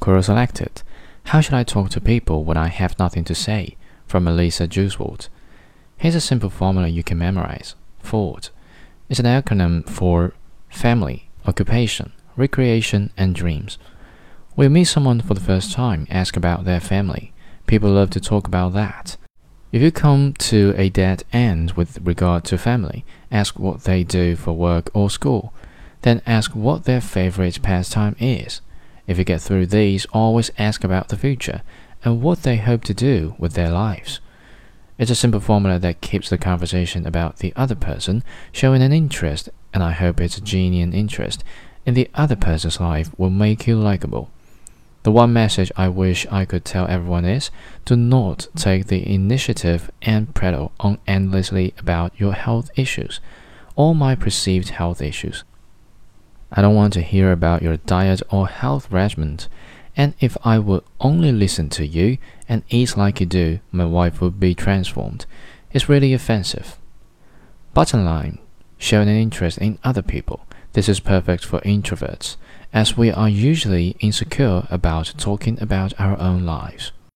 Quora selected. How should I talk to people when I have nothing to say? From Melissa Juswald. Here's a simple formula you can memorize. FORD It's an acronym for family, occupation, recreation, and dreams. When you meet someone for the first time, ask about their family. People love to talk about that. If you come to a dead end with regard to family, ask what they do for work or school. Then ask what their favorite pastime is. If you get through these, always ask about the future and what they hope to do with their lives. It's a simple formula that keeps the conversation about the other person showing an interest, and I hope its a genuine interest in the other person's life will make you likable. The one message I wish I could tell everyone is do not take the initiative and prattle on endlessly about your health issues or my perceived health issues. I don't want to hear about your diet or health regimen, and if I would only listen to you and eat like you do, my wife would be transformed. It's really offensive. Bottom line, showing an interest in other people. This is perfect for introverts as we are usually insecure about talking about our own lives.